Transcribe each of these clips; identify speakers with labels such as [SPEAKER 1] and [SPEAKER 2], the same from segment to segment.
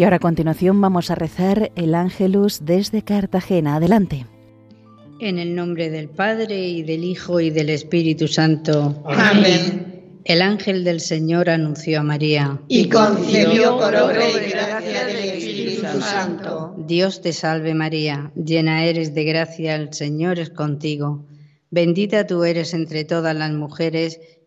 [SPEAKER 1] Y ahora a continuación vamos a rezar el Ángelus desde Cartagena. Adelante.
[SPEAKER 2] En el nombre del Padre y del Hijo y del Espíritu Santo.
[SPEAKER 3] Amén.
[SPEAKER 2] El ángel del Señor anunció a María.
[SPEAKER 3] Y concibió por obra y gracia del Espíritu Santo.
[SPEAKER 2] Dios te salve María, llena eres de gracia, el Señor es contigo. Bendita tú eres entre todas las mujeres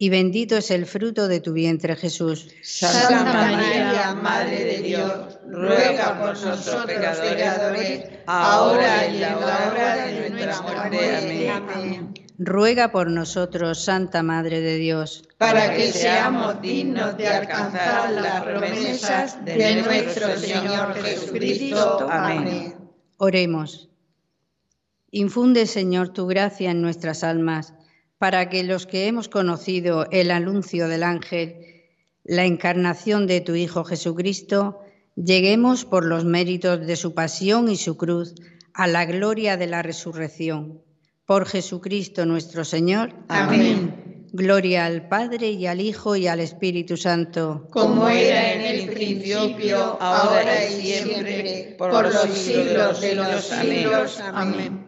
[SPEAKER 2] y bendito es el fruto de tu vientre Jesús.
[SPEAKER 3] Santa María, Madre de Dios, ruega por nosotros pecadores, ahora y en la hora de nuestra muerte. Amén.
[SPEAKER 2] Ruega por nosotros, Santa Madre de Dios,
[SPEAKER 3] para que seamos dignos de alcanzar las promesas de nuestro Señor Jesucristo. Amén.
[SPEAKER 2] Oremos. Infunde, Señor, tu gracia en nuestras almas para que los que hemos conocido el anuncio del ángel, la encarnación de tu Hijo Jesucristo, lleguemos por los méritos de su pasión y su cruz a la gloria de la resurrección. Por Jesucristo nuestro Señor.
[SPEAKER 3] Amén.
[SPEAKER 2] Gloria al Padre y al Hijo y al Espíritu Santo.
[SPEAKER 3] Como era en el principio, ahora y siempre, por los siglos de los siglos. Amén.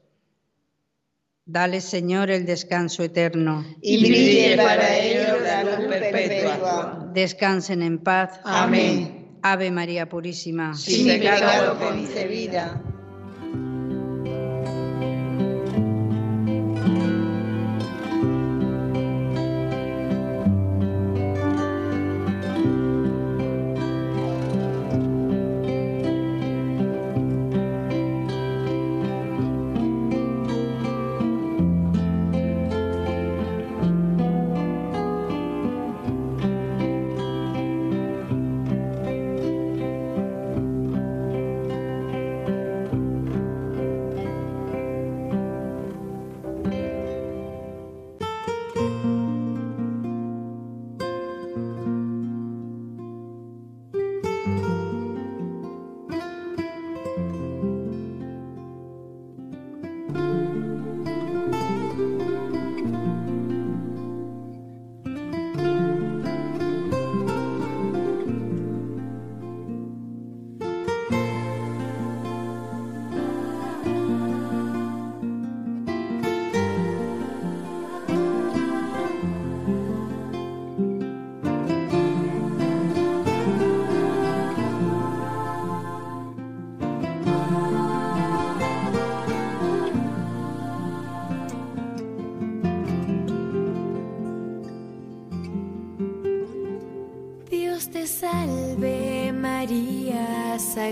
[SPEAKER 2] Dale, Señor, el descanso eterno.
[SPEAKER 3] Y brille para ellos la luz perpetua.
[SPEAKER 2] Descansen en paz.
[SPEAKER 3] Amén.
[SPEAKER 2] Ave María Purísima.
[SPEAKER 3] Sin pecado concebida.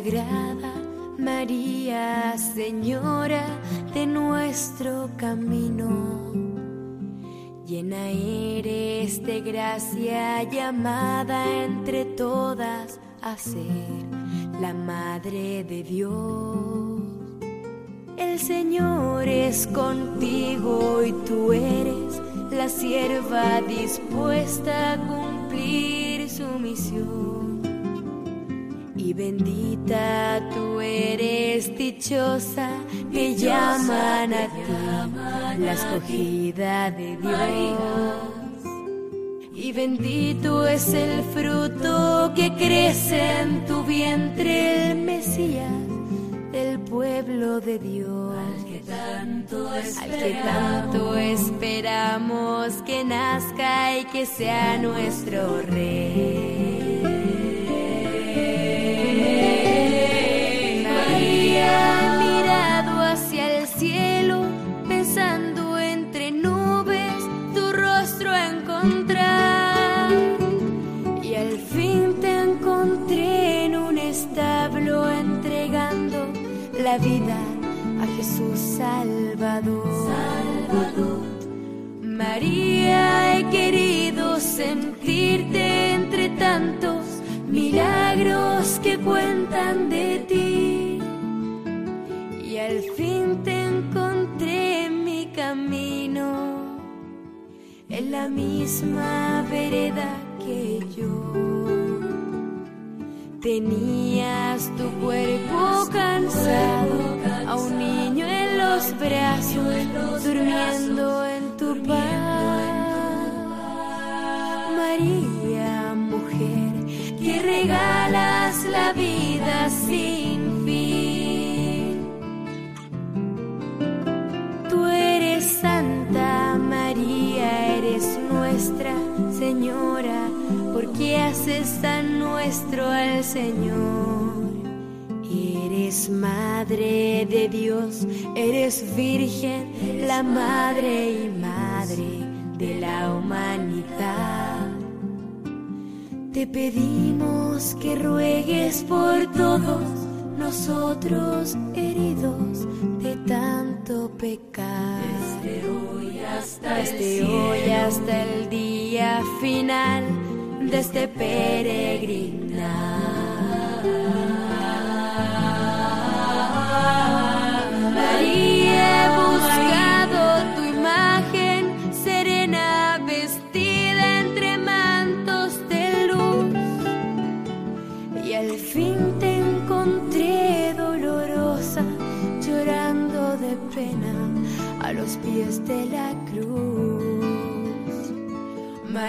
[SPEAKER 4] Sagrada María, Señora de nuestro camino. Llena eres de gracia, llamada entre todas a ser la Madre de Dios. El Señor es contigo y tú eres la sierva dispuesta a cumplir su misión bendita tú eres dichosa que llaman a ti la escogida de Dios. y bendito es el fruto que crece en tu vientre, el Mesías del pueblo de Dios. Al que tanto esperamos, que tanto esperamos que nazca y que sea nuestro rey. Te encontré en mi camino, en la misma vereda que yo. Tenías tu cuerpo cansado, a un niño en los brazos, durmiendo en tu paz. María, Porque haces tan nuestro al Señor. Eres madre de Dios, eres virgen, la madre y madre de la humanidad. Te pedimos que ruegues por todos nosotros heridos de tanto pecar. Desde hoy hasta, el día final de este peregrinar.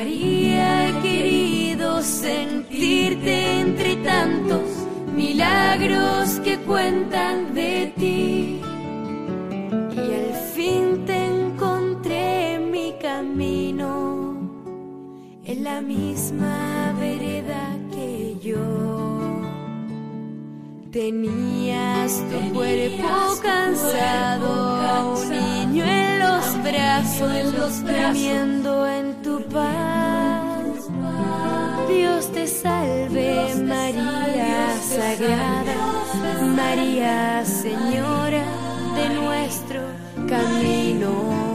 [SPEAKER 4] María, he querido sentirte entre tantos milagros que cuentan de ti. Y al fin te encontré en mi camino, en la misma vereda que yo. Tenías tu cuerpo cansado, a un niño en los brazos, durmiendo en tu paz. Te salve, María Sagrada, María Señora de nuestro camino.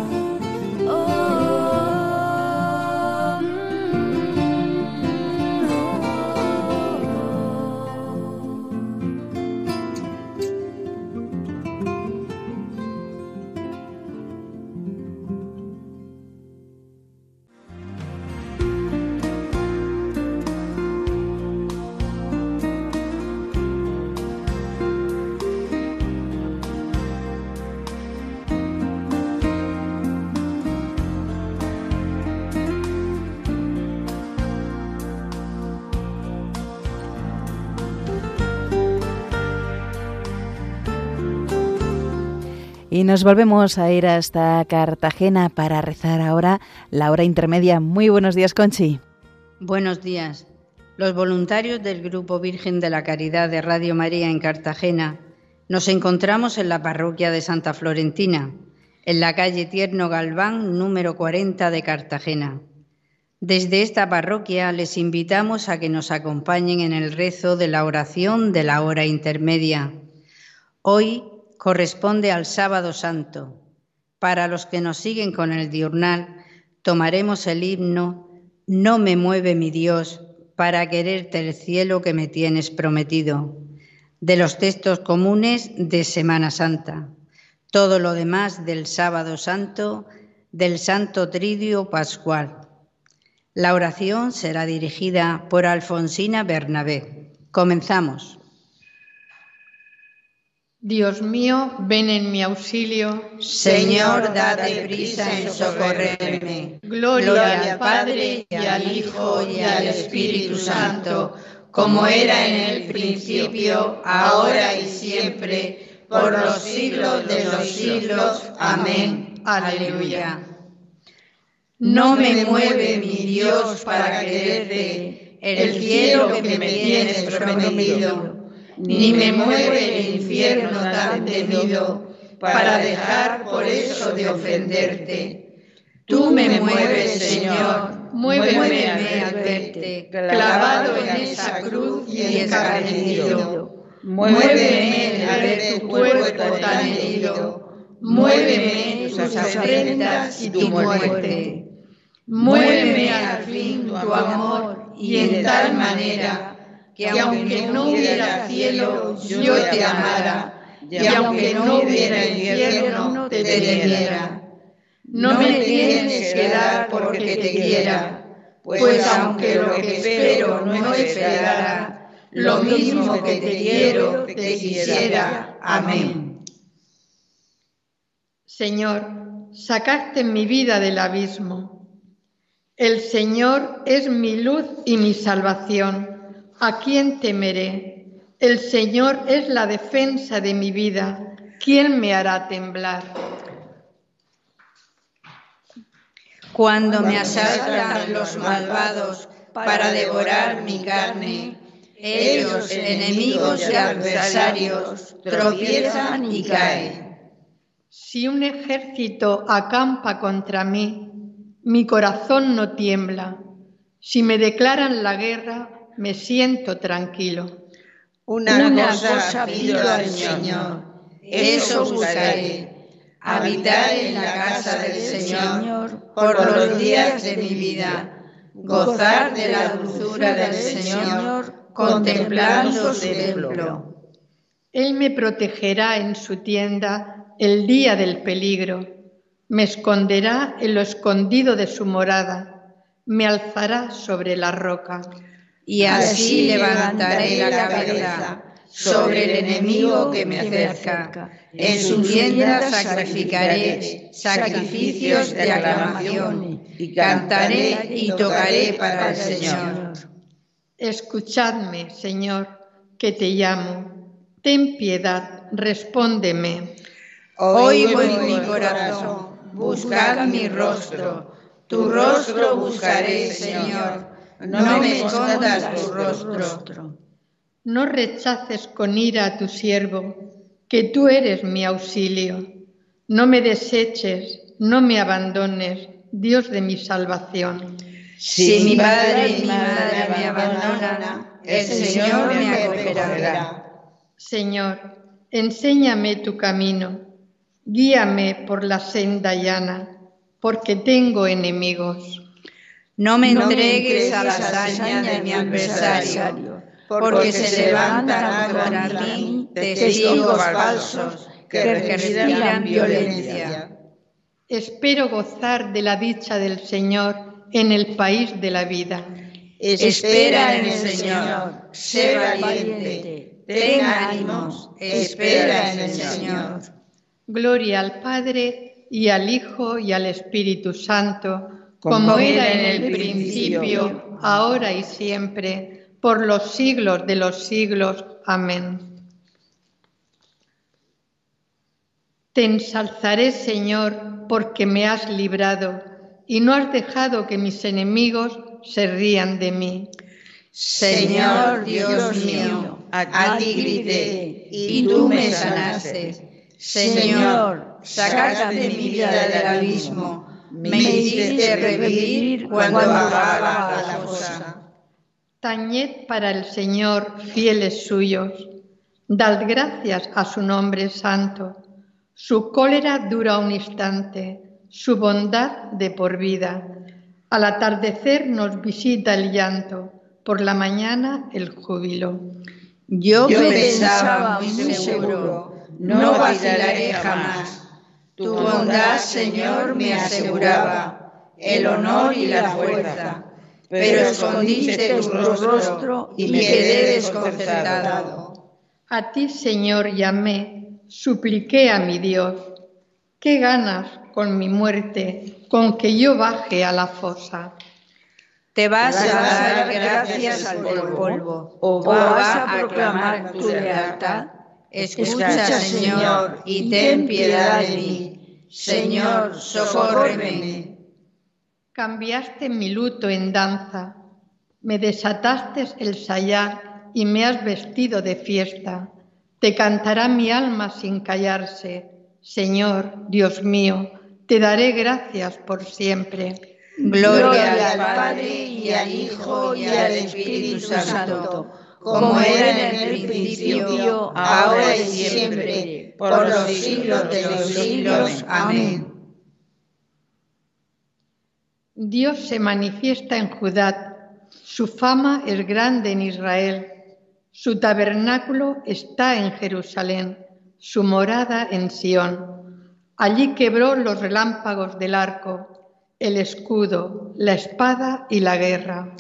[SPEAKER 1] Y nos volvemos a ir hasta Cartagena para rezar ahora la hora intermedia. Muy buenos días, Conchi.
[SPEAKER 2] Buenos días. Los voluntarios del Grupo Virgen de la Caridad de Radio María en Cartagena nos encontramos en la parroquia de Santa Florentina, en la calle Tierno Galván, número 40 de Cartagena. Desde esta parroquia les invitamos a que nos acompañen en el rezo de la oración de la hora intermedia. Hoy corresponde al sábado santo. Para los que nos siguen con el diurnal, tomaremos el himno No me mueve mi Dios para quererte el cielo que me tienes prometido, de los textos comunes de Semana Santa. Todo lo demás del sábado santo, del Santo Tridio Pascual. La oración será dirigida por Alfonsina Bernabé. Comenzamos.
[SPEAKER 5] Dios mío, ven en mi auxilio.
[SPEAKER 2] Señor, date prisa en socorrerme.
[SPEAKER 5] Gloria al Padre y al Hijo y al Espíritu Santo, como era en el principio, ahora y siempre, por los siglos de los siglos. Amén. Aleluya.
[SPEAKER 2] No me mueve mi Dios para quererte el cielo que me tienes prometido ni me mueve el infierno tan temido para dejar por eso de ofenderte. Tú me mueves, Señor, muéveme al verte, clavado en esa cruz y encarnecido. Muéveme al ver tu cuerpo tan herido, muéveme tus afrentas y tu muerte. Muéveme al fin tu amor y en tal manera que aunque no hubiera cielo, yo te amara, y aunque no hubiera infierno, te temiera. No me tienes que dar porque te quiera, pues aunque lo que espero no esperara, lo mismo que te quiero, te quisiera. Amén.
[SPEAKER 5] Señor, sacaste mi vida del abismo. El Señor es mi luz y mi salvación. ¿A quién temeré? El Señor es la defensa de mi vida. ¿Quién me hará temblar?
[SPEAKER 2] Cuando me asaltan los malvados para devorar mi carne, ellos, enemigos y adversarios, tropiezan y caen.
[SPEAKER 5] Si un ejército acampa contra mí, mi corazón no tiembla. Si me declaran la guerra, me siento tranquilo.
[SPEAKER 2] Una, cosa, pido al Señor, eso buscaré, habitar en la casa del Señor por los días de mi vida, gozar de la dulzura del Señor, contemplando su templo.
[SPEAKER 5] Él me protegerá en su tienda el día del peligro, me esconderá en lo escondido de su morada, me alzará sobre la roca
[SPEAKER 2] y así levantaré la cabeza sobre el enemigo que me acerca. En su tienda sacrificaré sacrificios de aclamación y cantaré y tocaré para el Señor.
[SPEAKER 5] Escuchadme, Señor, que te llamo. Ten piedad, respóndeme.
[SPEAKER 2] Oigo en mi corazón, buscad mi rostro. Tu rostro buscaré, Señor no me escondas tu rostro.
[SPEAKER 5] No rechaces con ira a tu siervo, que tú eres mi auxilio. No me deseches, no me abandones, Dios de mi salvación.
[SPEAKER 2] Si mi padre y mi madre me abandonan, el Señor me acogerá.
[SPEAKER 5] Señor, enséñame tu camino, guíame por la senda llana, porque tengo enemigos.
[SPEAKER 2] No me entregues a la hazaña de mi adversario, porque se levantan contra mí testigos falsos que respiran violencia.
[SPEAKER 5] Espero gozar de la dicha del Señor en el país de la vida.
[SPEAKER 2] Espera en el Señor, sé valiente, ten ánimos, espera en el Señor.
[SPEAKER 5] Gloria al Padre y al Hijo y al Espíritu Santo como era en el principio, ahora y siempre, por los siglos de los siglos. Amén. Te ensalzaré, Señor, porque me has librado y no has dejado que mis enemigos se rían de mí.
[SPEAKER 2] Señor Dios mío, a ti grité y tú me sanaste. Señor, sacaste mi vida del abismo me hiciste revivir cuando bajaba a la fosa.
[SPEAKER 5] Tañed para el Señor, fieles suyos, dad gracias a su nombre santo. Su cólera dura un instante, su bondad de por vida. Al atardecer nos visita el llanto, por la mañana el júbilo.
[SPEAKER 2] Yo, pensaba muy seguro, no vacilaré jamás tu bondad, Señor, me aseguraba el honor y la fuerza, pero escondiste tu rostro y me quedé desconcertado.
[SPEAKER 5] A ti, Señor, llamé, supliqué a mi Dios, ¿qué ganas con mi muerte, con que yo baje a la fosa?
[SPEAKER 2] ¿Te vas a dar gracias al polvo o vas a proclamar tu lealtad? Escucha, Señor, y ten piedad de mí. Señor, socórreme.
[SPEAKER 5] Cambiaste mi luto en danza, me desataste el sayar y me has vestido de fiesta. Te cantará mi alma sin callarse. Señor, Dios mío, te daré gracias por siempre.
[SPEAKER 2] Gloria al Padre y al Hijo y al Espíritu Santo, como era en el principio, ahora y siempre, por los siglos de los siglos. Amén.
[SPEAKER 5] Dios se manifiesta en Judá, su fama es grande en Israel. Su tabernáculo está en Jerusalén, su morada en Sión. Allí quebró los relámpagos del arco, el escudo, la espada y la guerra.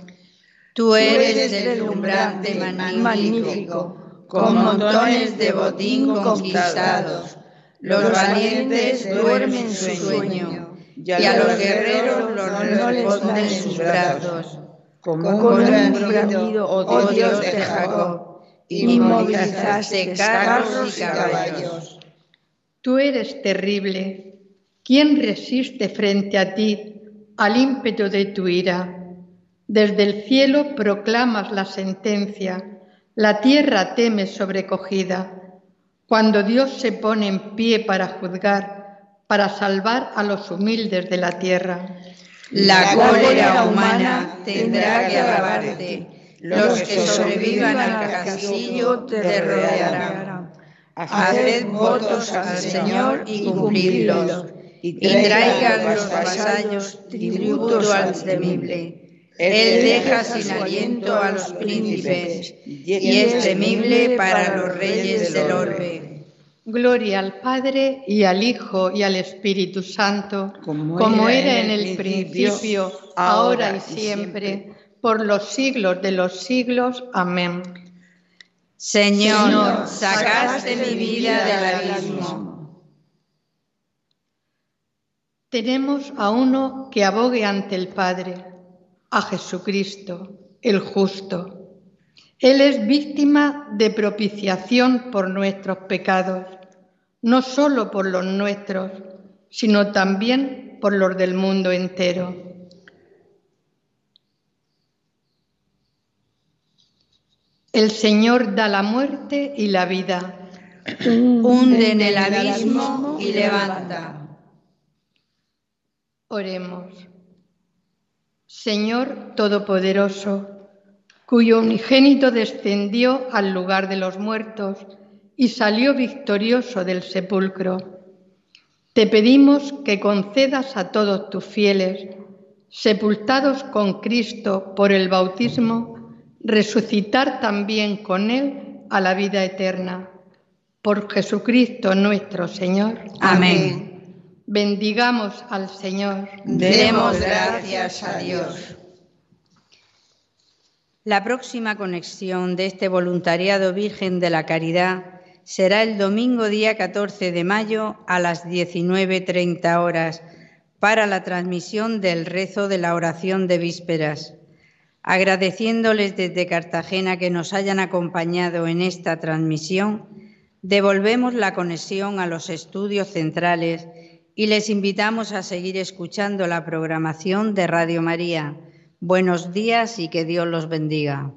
[SPEAKER 2] Tú eres deslumbrante, magnífico, con montones de botín conquistados. Los valientes duermen su sueño, y a los guerreros los responden sus brazos. Como un bramido, oh Dios de Jacob inmovilizaste carros y caballos.
[SPEAKER 5] Tú eres terrible. ¿Quién resiste frente a ti al ímpetu de tu ira? Desde el cielo proclamas la sentencia, la tierra teme sobrecogida. Cuando Dios se pone en pie para juzgar, para salvar a los humildes de la tierra.
[SPEAKER 2] La cólera humana tendrá que alabarte los que sobrevivan al castillo te rodearán. Haced votos al Señor y cumplidlos, y traigan los vasallos tributo al temible. Él deja sin aliento a los príncipes, y es temible para los reyes del orbe.
[SPEAKER 5] Gloria al Padre y al Hijo y al Espíritu Santo, como, era en el principio, ahora y siempre por los siglos de los siglos. Amén.
[SPEAKER 2] Señor, sacaste mi vida del abismo.
[SPEAKER 5] Tenemos a uno que abogue ante el Padre, a Jesucristo, el justo. Él es víctima de propiciación por nuestros pecados, no solo por los nuestros, sino también por los del mundo entero. El Señor da la muerte y la vida.
[SPEAKER 2] Hunde en el abismo y levanta.
[SPEAKER 5] Oremos. Señor Todopoderoso, cuyo unigénito descendió al lugar de los muertos y salió victorioso del sepulcro. Te pedimos que concedas a todos tus fieles, sepultados con Cristo por el bautismo, resucitar también con Él a la vida eterna. Por Jesucristo nuestro Señor.
[SPEAKER 2] Amén.
[SPEAKER 5] Bendigamos al Señor.
[SPEAKER 2] Demos gracias a Dios. La próxima conexión de este voluntariado Virgen de la Caridad será el domingo día 14 de mayo a las 19.30 horas para la transmisión del rezo de la oración de vísperas agradeciéndoles desde Cartagena que nos hayan acompañado en esta transmisión, devolvemos la conexión a los estudios centrales y les invitamos a seguir escuchando la programación de Radio María. Buenos días y que Dios los bendiga.